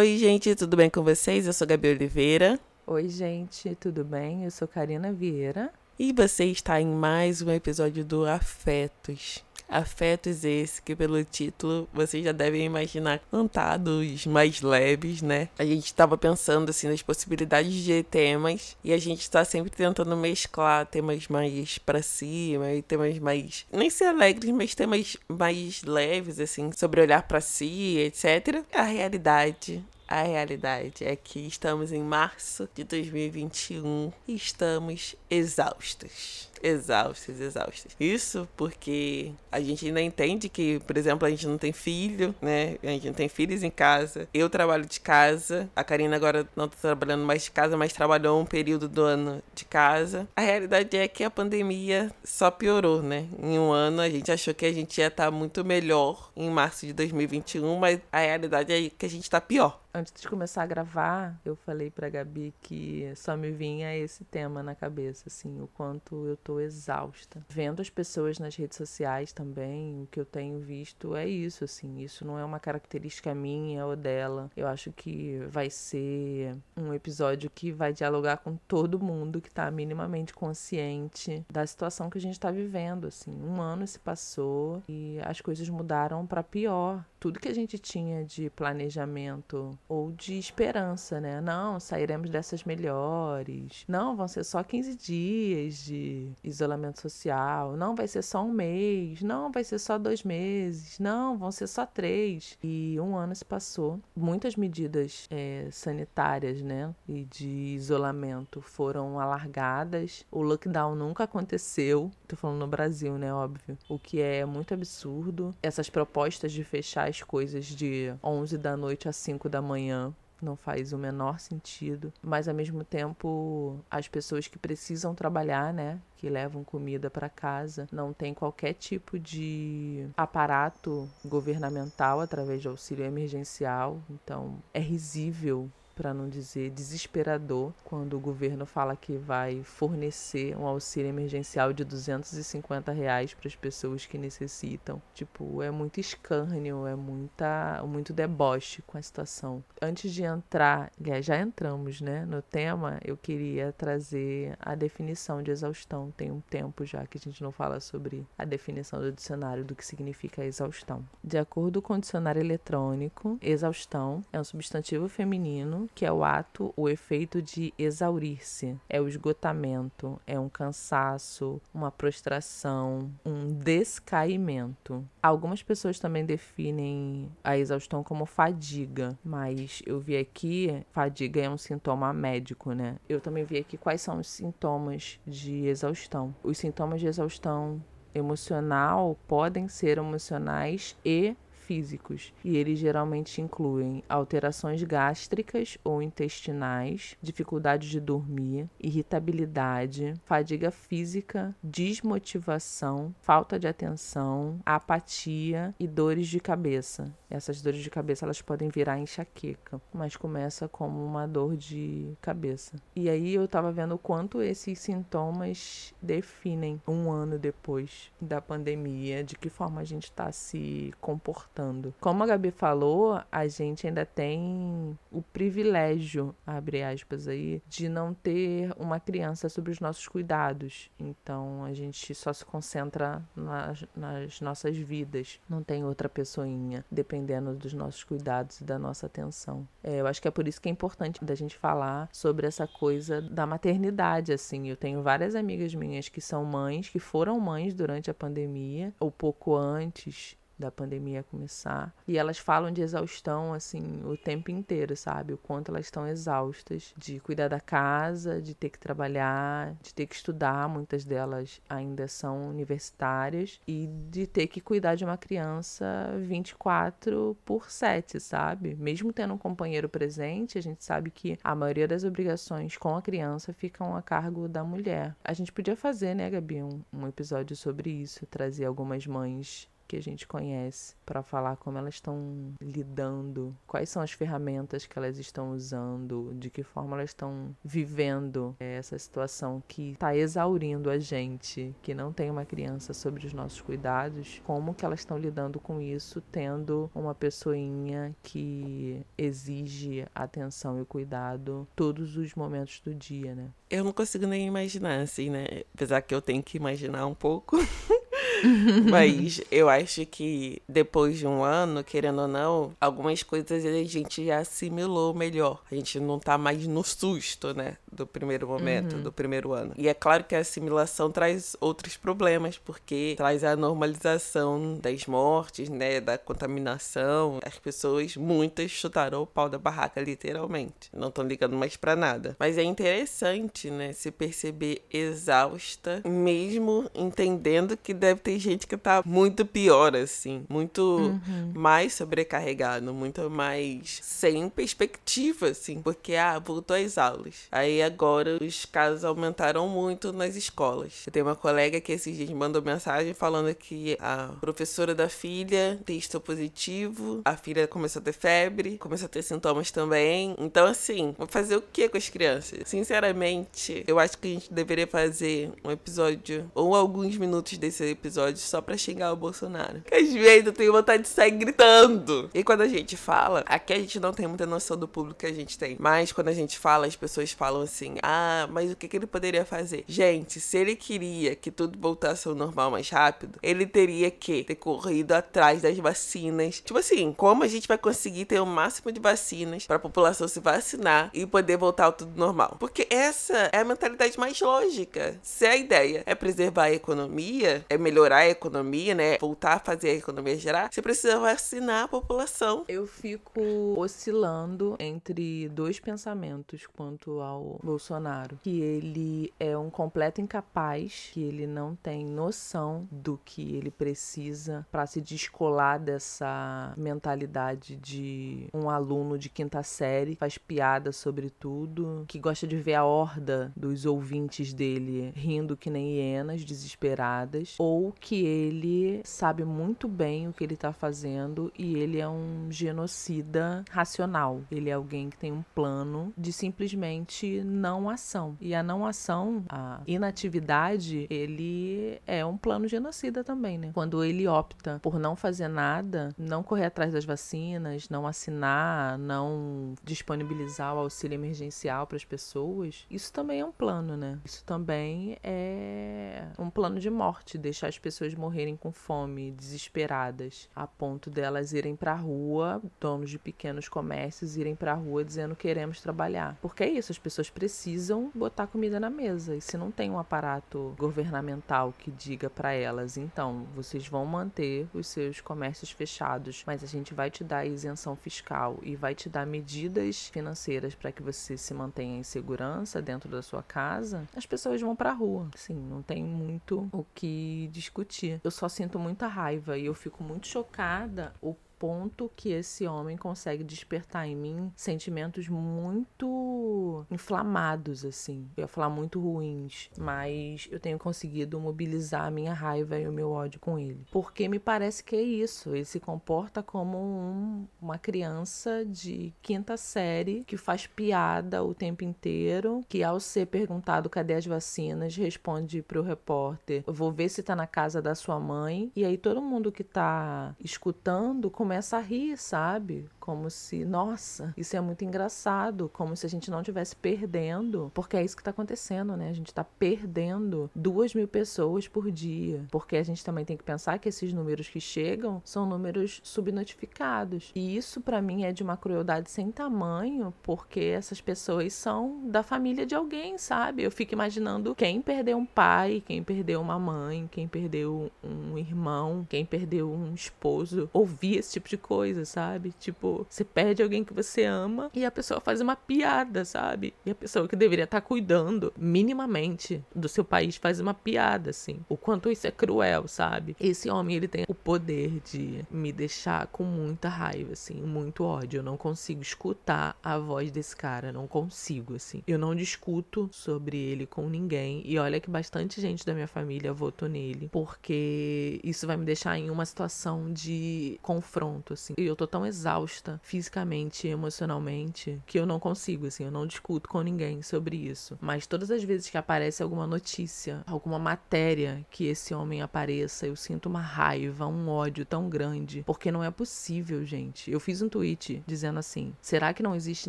Oi, gente, tudo bem com vocês? Eu sou Gabi Oliveira. Oi, gente, tudo bem? Eu sou Karina Vieira. E você está em mais um episódio do Afetos. Afetos esse que pelo título vocês já devem imaginar cantados mais leves, né? A gente estava pensando assim nas possibilidades de temas e a gente está sempre tentando mesclar temas mais para cima e temas mais nem ser alegres, mas temas mais leves assim, sobre olhar para si, etc. A realidade a realidade é que estamos em março de 2021 e estamos exaustos exaustas, exaustas. Isso porque a gente ainda entende que, por exemplo, a gente não tem filho, né? A gente não tem filhos em casa. Eu trabalho de casa. A Karina agora não tá trabalhando mais de casa, mas trabalhou um período do ano de casa. A realidade é que a pandemia só piorou, né? Em um ano a gente achou que a gente ia estar tá muito melhor em março de 2021, mas a realidade é que a gente tá pior. Antes de começar a gravar, eu falei pra Gabi que só me vinha esse tema na cabeça, assim, o quanto eu tô exausta. Vendo as pessoas nas redes sociais também, o que eu tenho visto é isso, assim, isso não é uma característica minha ou dela. Eu acho que vai ser um episódio que vai dialogar com todo mundo que tá minimamente consciente da situação que a gente tá vivendo, assim. Um ano se passou e as coisas mudaram para pior. Tudo que a gente tinha de planejamento ou de esperança, né? Não, sairemos dessas melhores. Não, vão ser só 15 dias de isolamento social. Não, vai ser só um mês. Não, vai ser só dois meses. Não, vão ser só três. E um ano se passou. Muitas medidas é, sanitárias, né? E de isolamento foram alargadas. O lockdown nunca aconteceu. Tô falando no Brasil, né? Óbvio. O que é muito absurdo. Essas propostas de fechar as coisas de 11 da noite a 5 da manhã manhã não faz o menor sentido, mas ao mesmo tempo as pessoas que precisam trabalhar, né, que levam comida para casa, não tem qualquer tipo de aparato governamental através de auxílio emergencial, então é risível para não dizer desesperador, quando o governo fala que vai fornecer um auxílio emergencial de 250 reais para as pessoas que necessitam. Tipo, é muito escárnio, é muita, muito deboche com a situação. Antes de entrar, aliás, já entramos, né, no tema, eu queria trazer a definição de exaustão. Tem um tempo já que a gente não fala sobre a definição do dicionário do que significa exaustão. De acordo com o dicionário eletrônico, exaustão é um substantivo feminino que é o ato, o efeito de exaurir-se. É o esgotamento, é um cansaço, uma prostração, um descaimento. Algumas pessoas também definem a exaustão como fadiga, mas eu vi aqui, fadiga é um sintoma médico, né? Eu também vi aqui quais são os sintomas de exaustão. Os sintomas de exaustão emocional podem ser emocionais e físicos, e eles geralmente incluem alterações gástricas ou intestinais, dificuldade de dormir, irritabilidade, fadiga física, desmotivação, falta de atenção, apatia e dores de cabeça. Essas dores de cabeça elas podem virar enxaqueca, mas começa como uma dor de cabeça. E aí eu tava vendo o quanto esses sintomas definem um ano depois da pandemia, de que forma a gente está se comportando como a Gabi falou, a gente ainda tem o privilégio, abre aspas aí, de não ter uma criança sobre os nossos cuidados. Então a gente só se concentra nas, nas nossas vidas, não tem outra pessoinha dependendo dos nossos cuidados e da nossa atenção. É, eu acho que é por isso que é importante da gente falar sobre essa coisa da maternidade, assim. Eu tenho várias amigas minhas que são mães, que foram mães durante a pandemia, ou pouco antes, da pandemia começar. E elas falam de exaustão, assim, o tempo inteiro, sabe? O quanto elas estão exaustas de cuidar da casa, de ter que trabalhar, de ter que estudar. Muitas delas ainda são universitárias. E de ter que cuidar de uma criança 24 por 7, sabe? Mesmo tendo um companheiro presente, a gente sabe que a maioria das obrigações com a criança ficam a cargo da mulher. A gente podia fazer, né, Gabi, um, um episódio sobre isso, trazer algumas mães que a gente conhece para falar como elas estão lidando, quais são as ferramentas que elas estão usando, de que forma elas estão vivendo essa situação que está exaurindo a gente, que não tem uma criança sobre os nossos cuidados, como que elas estão lidando com isso, tendo uma pessoinha que exige atenção e cuidado todos os momentos do dia, né? Eu não consigo nem imaginar, assim, né? Apesar que eu tenho que imaginar um pouco. Mas eu acho que depois de um ano, querendo ou não, algumas coisas a gente já assimilou melhor. A gente não tá mais no susto, né? Do primeiro momento, uhum. do primeiro ano. E é claro que a assimilação traz outros problemas, porque traz a normalização das mortes, né? Da contaminação. As pessoas, muitas, chutaram o pau da barraca, literalmente. Não estão ligando mais para nada. Mas é interessante, né? Se perceber exausta, mesmo entendendo que deve ter tem gente que tá muito pior, assim. Muito uhum. mais sobrecarregado, muito mais sem perspectiva, assim. Porque, ah, voltou às aulas. Aí agora os casos aumentaram muito nas escolas. Eu tenho uma colega que esses dias mandou mensagem falando que a professora da filha testou positivo, a filha começou a ter febre, começou a ter sintomas também. Então, assim, vou fazer o que com as crianças? Sinceramente, eu acho que a gente deveria fazer um episódio ou alguns minutos desse episódio só pra xingar o Bolsonaro. Que às vezes eu tenho vontade de sair gritando. E quando a gente fala, aqui a gente não tem muita noção do público que a gente tem. Mas quando a gente fala, as pessoas falam assim: ah, mas o que, que ele poderia fazer? Gente, se ele queria que tudo voltasse ao normal mais rápido, ele teria que ter corrido atrás das vacinas. Tipo assim, como a gente vai conseguir ter o máximo de vacinas para a população se vacinar e poder voltar ao tudo normal? Porque essa é a mentalidade mais lógica. Se a ideia é preservar a economia, é melhorar melhorar a economia, né? Voltar a fazer a economia gerar, você precisa vacinar a população. Eu fico oscilando entre dois pensamentos quanto ao Bolsonaro. Que ele é um completo incapaz, que ele não tem noção do que ele precisa para se descolar dessa mentalidade de um aluno de quinta série, faz piada sobre tudo, que gosta de ver a horda dos ouvintes dele rindo que nem hienas desesperadas, ou que ele sabe muito bem o que ele está fazendo e ele é um genocida racional. Ele é alguém que tem um plano de simplesmente não ação. E a não ação, a inatividade, ele é um plano genocida também, né? Quando ele opta por não fazer nada, não correr atrás das vacinas, não assinar, não disponibilizar o auxílio emergencial para as pessoas, isso também é um plano, né? Isso também é um plano de morte, deixar as pessoas pessoas morrerem com fome, desesperadas, a ponto delas irem para a rua, donos de pequenos comércios irem para a rua dizendo queremos trabalhar. Porque é isso, as pessoas precisam botar comida na mesa. E se não tem um aparato governamental que diga para elas, então, vocês vão manter os seus comércios fechados, mas a gente vai te dar isenção fiscal e vai te dar medidas financeiras para que você se mantenha em segurança dentro da sua casa, as pessoas vão para a rua. Sim, não tem muito o que discutir discutir. Eu só sinto muita raiva e eu fico muito chocada o ponto que esse homem consegue despertar em mim sentimentos muito inflamados, assim. Eu ia falar muito ruins, mas eu tenho conseguido mobilizar a minha raiva e o meu ódio com ele. Porque me parece que é isso. Ele se comporta como um, uma criança de quinta série que faz piada o tempo inteiro, que ao ser perguntado cadê as vacinas, responde pro repórter: "Eu vou ver se tá na casa da sua mãe". E aí todo mundo que tá escutando começa começa a rir, sabe? Como se, nossa, isso é muito engraçado, como se a gente não estivesse perdendo, porque é isso que está acontecendo, né? A gente está perdendo duas mil pessoas por dia, porque a gente também tem que pensar que esses números que chegam são números subnotificados. E isso para mim é de uma crueldade sem tamanho, porque essas pessoas são da família de alguém, sabe? Eu fico imaginando quem perdeu um pai, quem perdeu uma mãe, quem perdeu um irmão, quem perdeu um esposo, ouvir esse tipo de coisa, sabe? Tipo, você perde alguém que você ama e a pessoa faz uma piada, sabe? E a pessoa que deveria estar tá cuidando minimamente do seu país faz uma piada, assim. O quanto isso é cruel, sabe? Esse homem, ele tem o poder de me deixar com muita raiva, assim, muito ódio. Eu não consigo escutar a voz desse cara, não consigo, assim. Eu não discuto sobre ele com ninguém. E olha que bastante gente da minha família votou nele, porque isso vai me deixar em uma situação de confronto, assim. E eu tô tão exausta fisicamente e emocionalmente que eu não consigo, assim, eu não discuto com ninguém sobre isso. Mas todas as vezes que aparece alguma notícia, alguma matéria que esse homem apareça, eu sinto uma raiva, um ódio tão grande, porque não é possível, gente. Eu fiz um tweet dizendo assim: será que não existe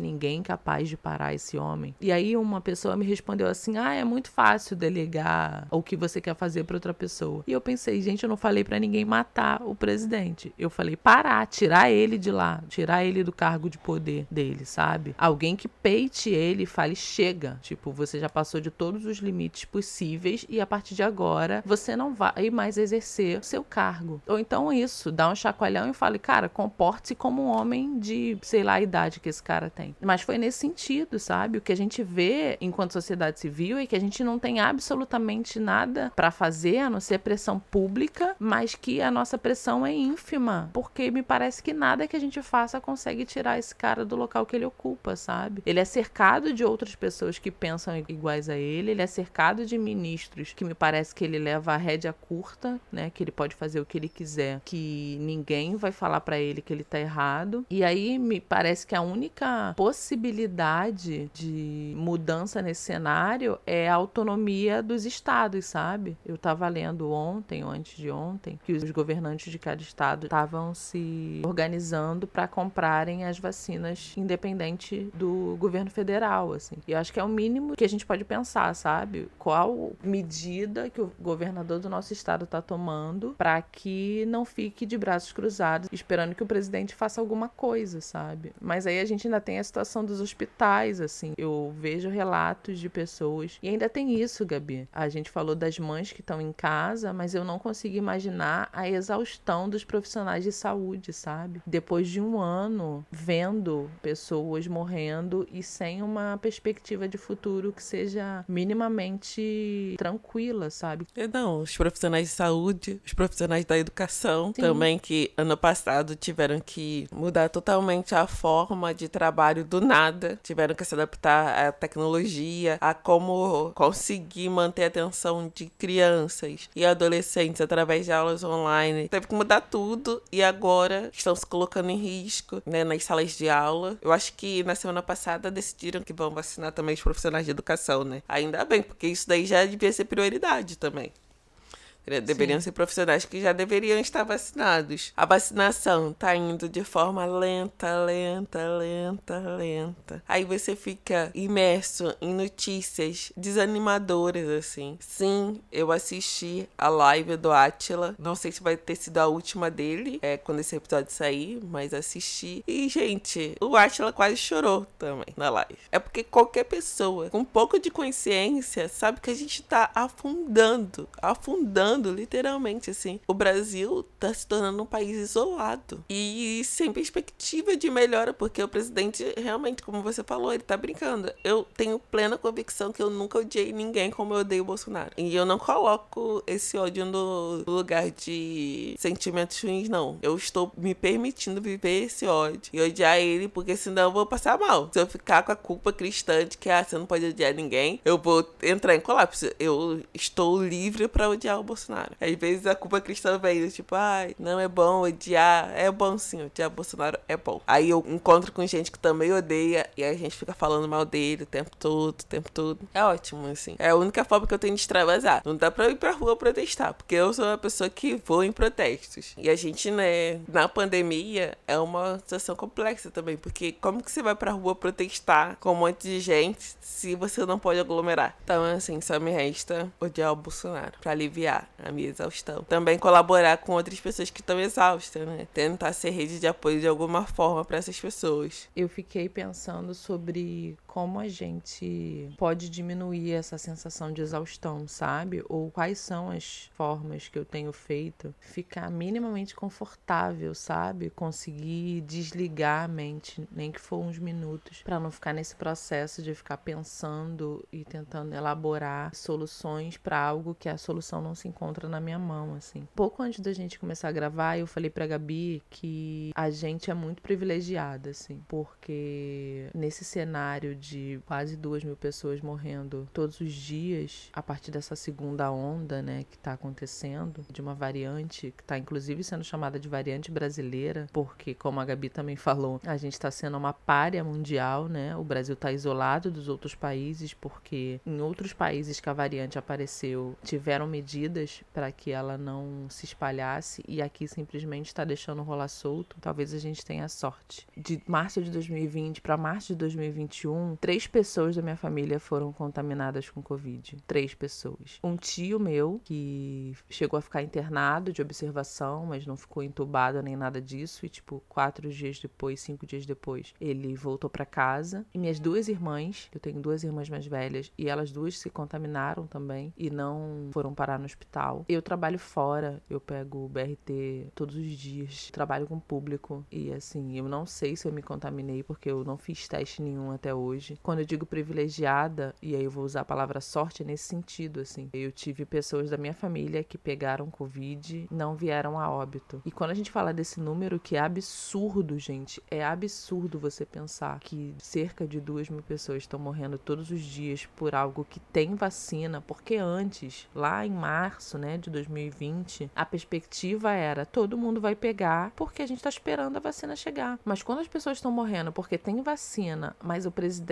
ninguém capaz de parar esse homem? E aí uma pessoa me respondeu assim: ah, é muito fácil delegar o que você quer fazer para outra pessoa. E eu pensei, gente, eu não falei para ninguém matar o presidente. Eu falei parar, tirar ele de lá, tirar ele do cargo de poder dele, sabe? Alguém que peite ele e fale chega. Tipo, você já passou de todos os limites possíveis e a partir de agora você não vai mais exercer o seu cargo. Ou então isso, dá um chacoalhão e fale, cara, comporte-se como um homem de, sei lá, a idade que esse cara tem. Mas foi nesse sentido, sabe? O que a gente vê enquanto sociedade civil é que a gente não tem absolutamente nada para fazer a não ser pressão pública, mas que a nossa pressão é ínfima, porque me parece que nada que a gente faça consegue tirar esse cara do local que ele ocupa, sabe? Ele é cercado de outras pessoas que pensam iguais a ele, ele é cercado de ministros que me parece que ele leva a rédea curta, né? Que ele pode fazer o que ele quiser, que ninguém vai falar para ele que ele tá errado. E aí me parece que a única possibilidade de mudança nesse cenário é a autonomia dos estados, sabe? Eu tava lendo ontem ou antes de ontem que os governantes de cada estado estavam se organizando para comprarem as vacinas independente do governo federal, assim. E eu acho que é o mínimo que a gente pode pensar, sabe? Qual medida que o governador do nosso estado está tomando para que não fique de braços cruzados esperando que o presidente faça alguma coisa, sabe? Mas aí a gente ainda tem a situação dos hospitais, assim. Eu vejo relatos de pessoas e ainda tem isso, Gabi. A gente falou das mães que estão em casa, mas eu não consigo imaginar a exaustão dos profissionais de saúde, sabe? Depois de um ano vendo pessoas morrendo e sem uma perspectiva de futuro que seja minimamente tranquila, sabe? É, não, os profissionais de saúde, os profissionais da educação Sim. também, que ano passado tiveram que mudar totalmente a forma de trabalho do nada, tiveram que se adaptar à tecnologia, a como conseguir manter a atenção de crianças e adolescentes através de aulas online. Teve que mudar tudo e agora estão se colocando em risco né, nas salas de aula. Eu acho que na semana passada decidiram que vão vacinar também os profissionais de educação, né? Ainda bem, porque isso daí já devia ser prioridade também. Deveriam Sim. ser profissionais que já deveriam estar vacinados. A vacinação está indo de forma lenta, lenta, lenta, lenta. Aí você fica imerso em notícias desanimadoras, assim. Sim, eu assisti a live do Atila. Não sei se vai ter sido a última dele, é, quando esse episódio sair, mas assisti. E, gente, o Atila quase chorou também na live. É porque qualquer pessoa com um pouco de consciência sabe que a gente tá afundando, afundando literalmente, assim. O Brasil tá se tornando um país isolado e sem perspectiva de melhora, porque o presidente realmente, como você falou, ele tá brincando. Eu tenho plena convicção que eu nunca odiei ninguém como eu odeio o Bolsonaro. E eu não coloco esse ódio no lugar de sentimentos ruins, não. Eu estou me permitindo viver esse ódio e odiar ele, porque senão eu vou passar mal. Se eu ficar com a culpa cristã de que ah, você não pode odiar ninguém, eu vou entrar em colapso. Eu estou livre para odiar o Bolsonaro. Bolsonaro. Às vezes a culpa cristã vem, tipo, ai, não é bom odiar. É bom sim, odiar Bolsonaro é bom. Aí eu encontro com gente que também odeia e a gente fica falando mal dele o tempo todo, o tempo todo. É ótimo, assim. É a única forma que eu tenho de extravasar. Não dá pra ir pra rua protestar, porque eu sou uma pessoa que vou em protestos. E a gente, né, na pandemia, é uma situação complexa também, porque como que você vai pra rua protestar com um monte de gente se você não pode aglomerar? Então, assim, só me resta odiar o Bolsonaro pra aliviar a minha exaustão. Também colaborar com outras pessoas que estão exaustas, né? Tentar ser rede de apoio de alguma forma para essas pessoas. Eu fiquei pensando sobre como a gente pode diminuir essa sensação de exaustão, sabe? Ou quais são as formas que eu tenho feito ficar minimamente confortável, sabe? Conseguir desligar a mente, nem que for uns minutos, para não ficar nesse processo de ficar pensando e tentando elaborar soluções para algo que a solução não se encontra na minha mão, assim. Pouco antes da gente começar a gravar, eu falei pra Gabi que a gente é muito privilegiada, assim, porque nesse cenário de quase duas mil pessoas morrendo todos os dias, a partir dessa segunda onda, né, que tá acontecendo, de uma variante que tá inclusive sendo chamada de variante brasileira, porque, como a Gabi também falou, a gente tá sendo uma párea mundial, né? O Brasil tá isolado dos outros países, porque em outros países que a variante apareceu, tiveram medidas para que ela não se espalhasse e aqui simplesmente está deixando rolar solto. Talvez a gente tenha sorte. De março de 2020 para março de 2021, três pessoas da minha família foram contaminadas com Covid. Três pessoas. Um tio meu, que chegou a ficar internado de observação, mas não ficou entubado nem nada disso, e tipo, quatro dias depois, cinco dias depois, ele voltou para casa. E minhas duas irmãs, eu tenho duas irmãs mais velhas, e elas duas se contaminaram também e não foram parar no hospital. Eu trabalho fora, eu pego o BRT todos os dias, trabalho com público e assim, eu não sei se eu me contaminei porque eu não fiz teste nenhum até hoje. Quando eu digo privilegiada, e aí eu vou usar a palavra sorte é nesse sentido, assim. Eu tive pessoas da minha família que pegaram Covid, não vieram a óbito. E quando a gente fala desse número, que é absurdo, gente, é absurdo você pensar que cerca de duas mil pessoas estão morrendo todos os dias por algo que tem vacina, porque antes, lá em março, né, de 2020, a perspectiva era todo mundo vai pegar porque a gente está esperando a vacina chegar. Mas quando as pessoas estão morrendo porque tem vacina, mas o presidente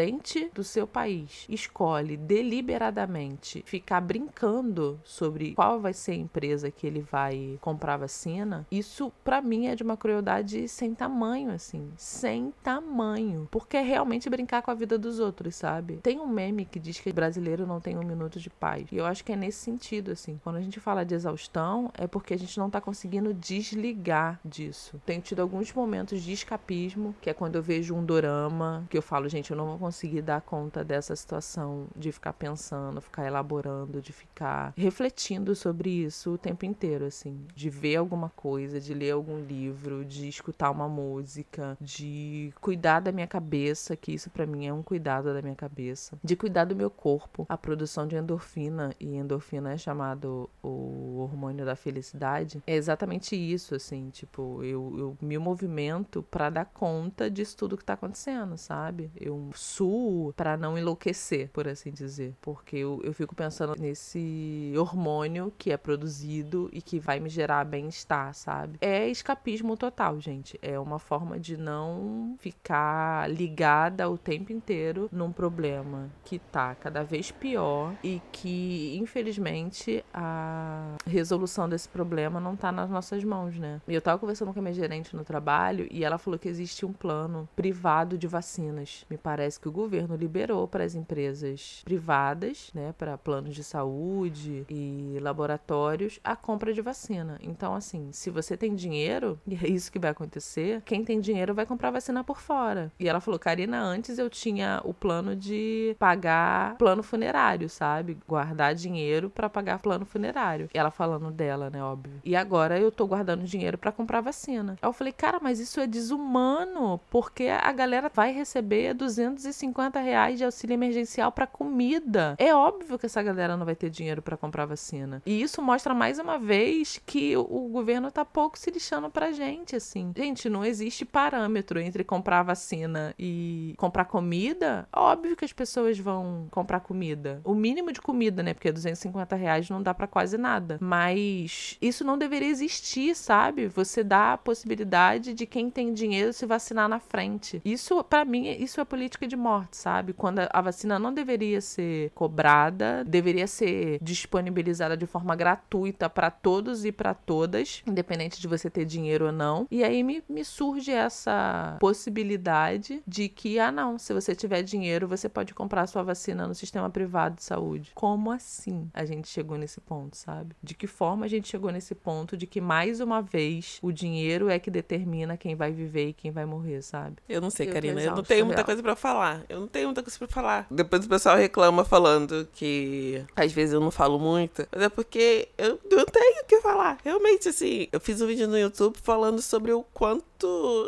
do seu país escolhe deliberadamente ficar brincando sobre qual vai ser a empresa que ele vai comprar vacina, isso para mim é de uma crueldade sem tamanho, assim, sem tamanho, porque é realmente brincar com a vida dos outros, sabe? Tem um meme que diz que brasileiro não tem um minuto de paz. E eu acho que é nesse sentido, assim. Quando a gente fala de exaustão, é porque a gente não tá conseguindo desligar disso. Tenho tido alguns momentos de escapismo, que é quando eu vejo um dorama, que eu falo, gente, eu não vou conseguir dar conta dessa situação de ficar pensando, ficar elaborando, de ficar refletindo sobre isso o tempo inteiro, assim. De ver alguma coisa, de ler algum livro, de escutar uma música, de cuidar da minha cabeça, que isso para mim é um cuidado da minha cabeça, de cuidar do meu corpo, a produção de endorfina, e endorfina é chamado o hormônio da felicidade, é exatamente isso, assim, tipo, eu, eu me movimento para dar conta disso tudo que tá acontecendo, sabe? Eu suo para não enlouquecer, por assim dizer, porque eu, eu fico pensando nesse hormônio que é produzido e que vai me gerar bem-estar, sabe? É escapismo total, gente. É uma forma de não ficar ligada o tempo inteiro num problema que tá cada vez pior e que, infelizmente, a resolução desse problema não tá nas nossas mãos, né? E eu tava conversando com a minha gerente no trabalho e ela falou que existe um plano privado de vacinas. Me parece que o governo liberou para as empresas privadas, né, para planos de saúde e laboratórios, a compra de vacina. Então, assim, se você tem dinheiro, e é isso que vai acontecer, quem tem dinheiro vai comprar vacina por fora. E ela falou, Karina, antes eu tinha o plano de pagar plano funerário, sabe? Guardar dinheiro para pagar plano funerário. E ela falando dela, né, óbvio. E agora eu tô guardando dinheiro para comprar vacina. Aí eu falei, cara, mas isso é desumano, porque a galera vai receber 250 reais de auxílio emergencial para comida. É óbvio que essa galera não vai ter dinheiro para comprar vacina. E isso mostra mais uma vez que o governo tá pouco se lixando pra gente, assim. Gente, não existe parâmetro entre comprar vacina e comprar comida. Óbvio que as pessoas vão comprar comida. O mínimo de comida, né? Porque 250 reais não dá para quase nada. Mas isso não deveria existir, sabe? Você dá a possibilidade de quem tem dinheiro se vacinar na frente. Isso, para mim, isso é política de morte, sabe? Quando a vacina não deveria ser cobrada, deveria ser disponibilizada de forma gratuita para todos e para todas, independente de você ter dinheiro ou não. E aí me, me surge essa possibilidade de que, ah, não, se você tiver dinheiro, você pode comprar sua vacina no sistema privado de saúde. Como assim a gente chegou nesse ponto, sabe? De que forma a gente chegou nesse ponto de que, mais uma vez, o dinheiro é que determina quem vai viver e quem vai morrer, sabe? Eu não sei, eu Karina, eu não tenho muita real. coisa para falar lá. Eu não tenho muita coisa pra falar. Depois o pessoal reclama falando que às vezes eu não falo muito. Mas é porque eu não tenho o que falar. Realmente, assim, eu fiz um vídeo no YouTube falando sobre o quanto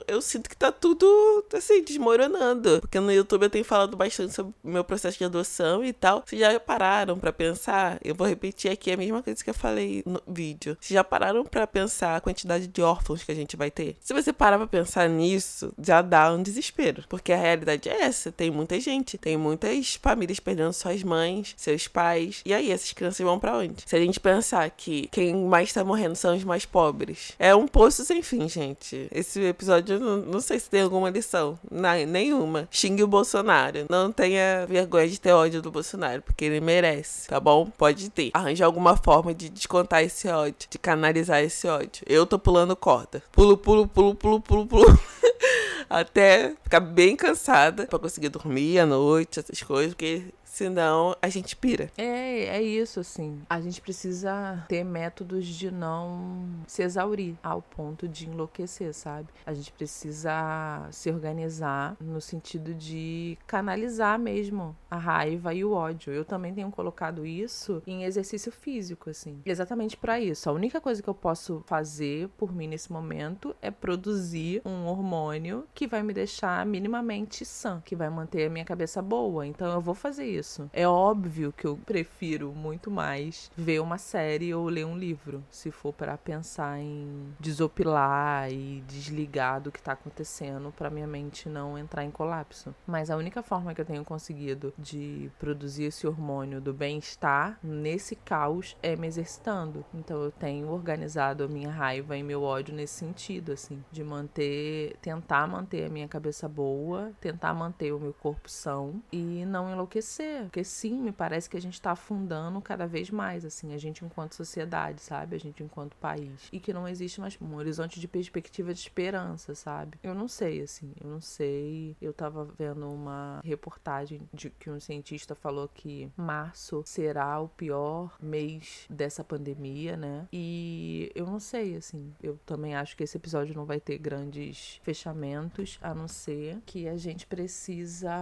eu sinto que tá tudo, assim, desmoronando. Porque no YouTube eu tenho falado bastante sobre o meu processo de adoção e tal. Vocês já pararam para pensar? Eu vou repetir aqui a mesma coisa que eu falei no vídeo. Vocês já pararam para pensar a quantidade de órfãos que a gente vai ter? Se você parar pra pensar nisso, já dá um desespero. Porque a realidade é essa. Tem muita gente. Tem muitas famílias perdendo suas mães, seus pais. E aí, essas crianças vão para onde? Se a gente pensar que quem mais tá morrendo são os mais pobres, é um poço sem fim, gente. Esse episódio, não, não sei se tem alguma lição. Não, nenhuma. Xingue o Bolsonaro. Não tenha vergonha de ter ódio do Bolsonaro, porque ele merece, tá bom? Pode ter. Arranje alguma forma de descontar esse ódio, de canalizar esse ódio. Eu tô pulando corda. Pulo, pulo, pulo, pulo, pulo, pulo. Até ficar bem cansada para conseguir dormir à noite, essas coisas, porque Senão a gente pira. É, é isso, assim. A gente precisa ter métodos de não se exaurir ao ponto de enlouquecer, sabe? A gente precisa se organizar no sentido de canalizar mesmo a raiva e o ódio. Eu também tenho colocado isso em exercício físico, assim. Exatamente para isso. A única coisa que eu posso fazer por mim nesse momento é produzir um hormônio que vai me deixar minimamente sã, que vai manter a minha cabeça boa. Então eu vou fazer isso isso. É óbvio que eu prefiro muito mais ver uma série ou ler um livro, se for para pensar em desopilar e desligar do que tá acontecendo para minha mente não entrar em colapso. Mas a única forma que eu tenho conseguido de produzir esse hormônio do bem-estar nesse caos é me exercitando. Então eu tenho organizado a minha raiva e meu ódio nesse sentido, assim, de manter, tentar manter a minha cabeça boa, tentar manter o meu corpo são e não enlouquecer porque sim, me parece que a gente tá afundando cada vez mais, assim, a gente enquanto sociedade, sabe? A gente enquanto país. E que não existe mais um horizonte de perspectiva de esperança, sabe? Eu não sei, assim, eu não sei. Eu tava vendo uma reportagem de que um cientista falou que março será o pior mês dessa pandemia, né? E eu não sei, assim, eu também acho que esse episódio não vai ter grandes fechamentos, a não ser que a gente precisa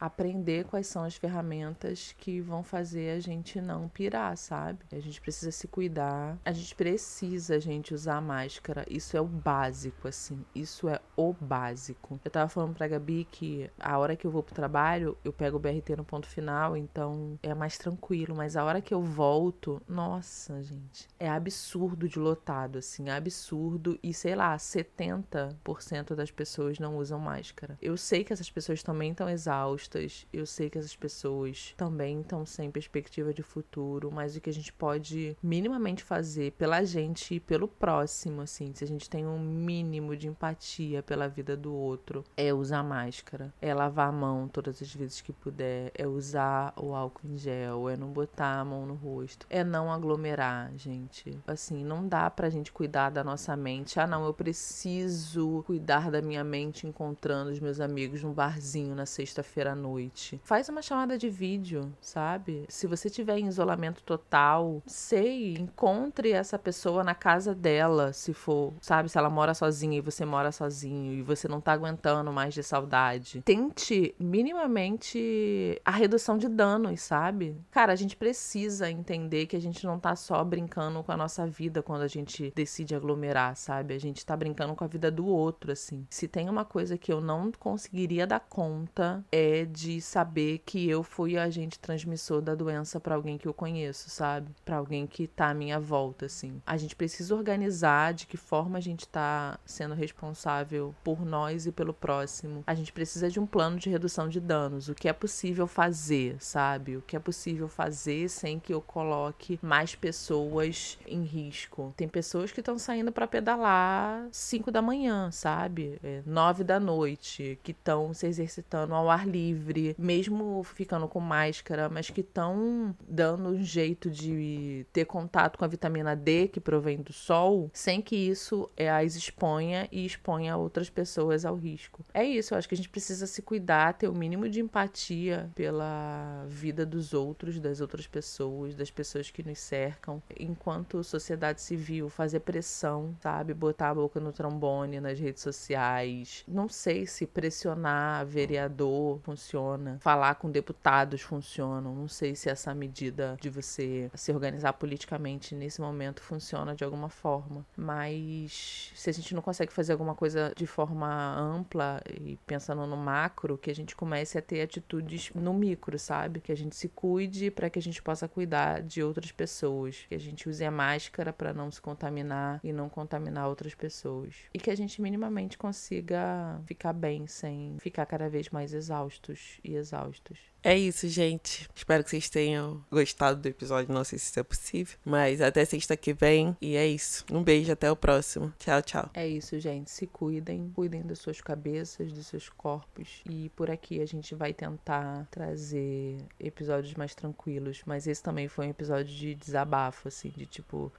aprender quais são as ferramentas ferramentas que vão fazer a gente não pirar, sabe? A gente precisa se cuidar, a gente precisa, gente, usar máscara. Isso é o básico, assim. Isso é o básico. Eu tava falando pra Gabi que a hora que eu vou pro trabalho, eu pego o BRT no ponto final, então é mais tranquilo. Mas a hora que eu volto, nossa, gente, é absurdo de lotado, assim, absurdo. E sei lá, 70% das pessoas não usam máscara. Eu sei que essas pessoas também estão exaustas, eu sei que essas pessoas pessoas também estão sem perspectiva de futuro, mas o que a gente pode minimamente fazer pela gente e pelo próximo, assim, se a gente tem um mínimo de empatia pela vida do outro, é usar máscara, é lavar a mão todas as vezes que puder, é usar o álcool em gel, é não botar a mão no rosto, é não aglomerar, gente. Assim, não dá pra gente cuidar da nossa mente. Ah, não, eu preciso cuidar da minha mente encontrando os meus amigos num barzinho na sexta-feira à noite. Faz uma chamada de de vídeo, sabe? Se você tiver em isolamento total, sei, encontre essa pessoa na casa dela, se for, sabe? Se ela mora sozinha e você mora sozinho e você não tá aguentando mais de saudade. Tente minimamente a redução de danos, sabe? Cara, a gente precisa entender que a gente não tá só brincando com a nossa vida quando a gente decide aglomerar, sabe? A gente tá brincando com a vida do outro, assim. Se tem uma coisa que eu não conseguiria dar conta é de saber que eu fui agente transmissor da doença para alguém que eu conheço, sabe? Para alguém que tá à minha volta, assim. A gente precisa organizar de que forma a gente tá sendo responsável por nós e pelo próximo. A gente precisa de um plano de redução de danos, o que é possível fazer, sabe? O que é possível fazer sem que eu coloque mais pessoas em risco. Tem pessoas que estão saindo para pedalar 5 da manhã, sabe? É, 9 da noite, que estão se exercitando ao ar livre, mesmo ficando com máscara, mas que estão dando um jeito de ter contato com a vitamina D que provém do sol, sem que isso as exponha e exponha outras pessoas ao risco. É isso, eu acho que a gente precisa se cuidar, ter o mínimo de empatia pela vida dos outros, das outras pessoas, das pessoas que nos cercam, enquanto sociedade civil, fazer pressão, sabe? Botar a boca no trombone nas redes sociais. Não sei se pressionar vereador funciona, falar com deputados funciona. Não sei se essa medida de você se organizar politicamente nesse momento funciona de alguma forma. Mas se a gente não consegue fazer alguma coisa de forma ampla e pensando no macro, que a gente comece a ter atitudes no micro, sabe? Que a gente se cuide para que a gente possa cuidar de outras pessoas, que a gente use a máscara para não se contaminar e não contaminar outras pessoas. E que a gente minimamente consiga ficar bem sem ficar cada vez mais exaustos e exaustos. É isso, gente. Espero que vocês tenham gostado do episódio. Não sei se isso é possível. Mas até sexta que vem. E é isso. Um beijo, até o próximo. Tchau, tchau. É isso, gente. Se cuidem. Cuidem das suas cabeças, dos seus corpos. E por aqui a gente vai tentar trazer episódios mais tranquilos. Mas esse também foi um episódio de desabafo, assim, de tipo.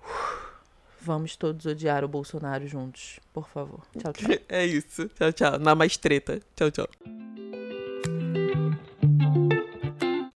Vamos todos odiar o Bolsonaro juntos, por favor. Tchau, tchau. É isso. Tchau, tchau. Na mais treta. Tchau, tchau.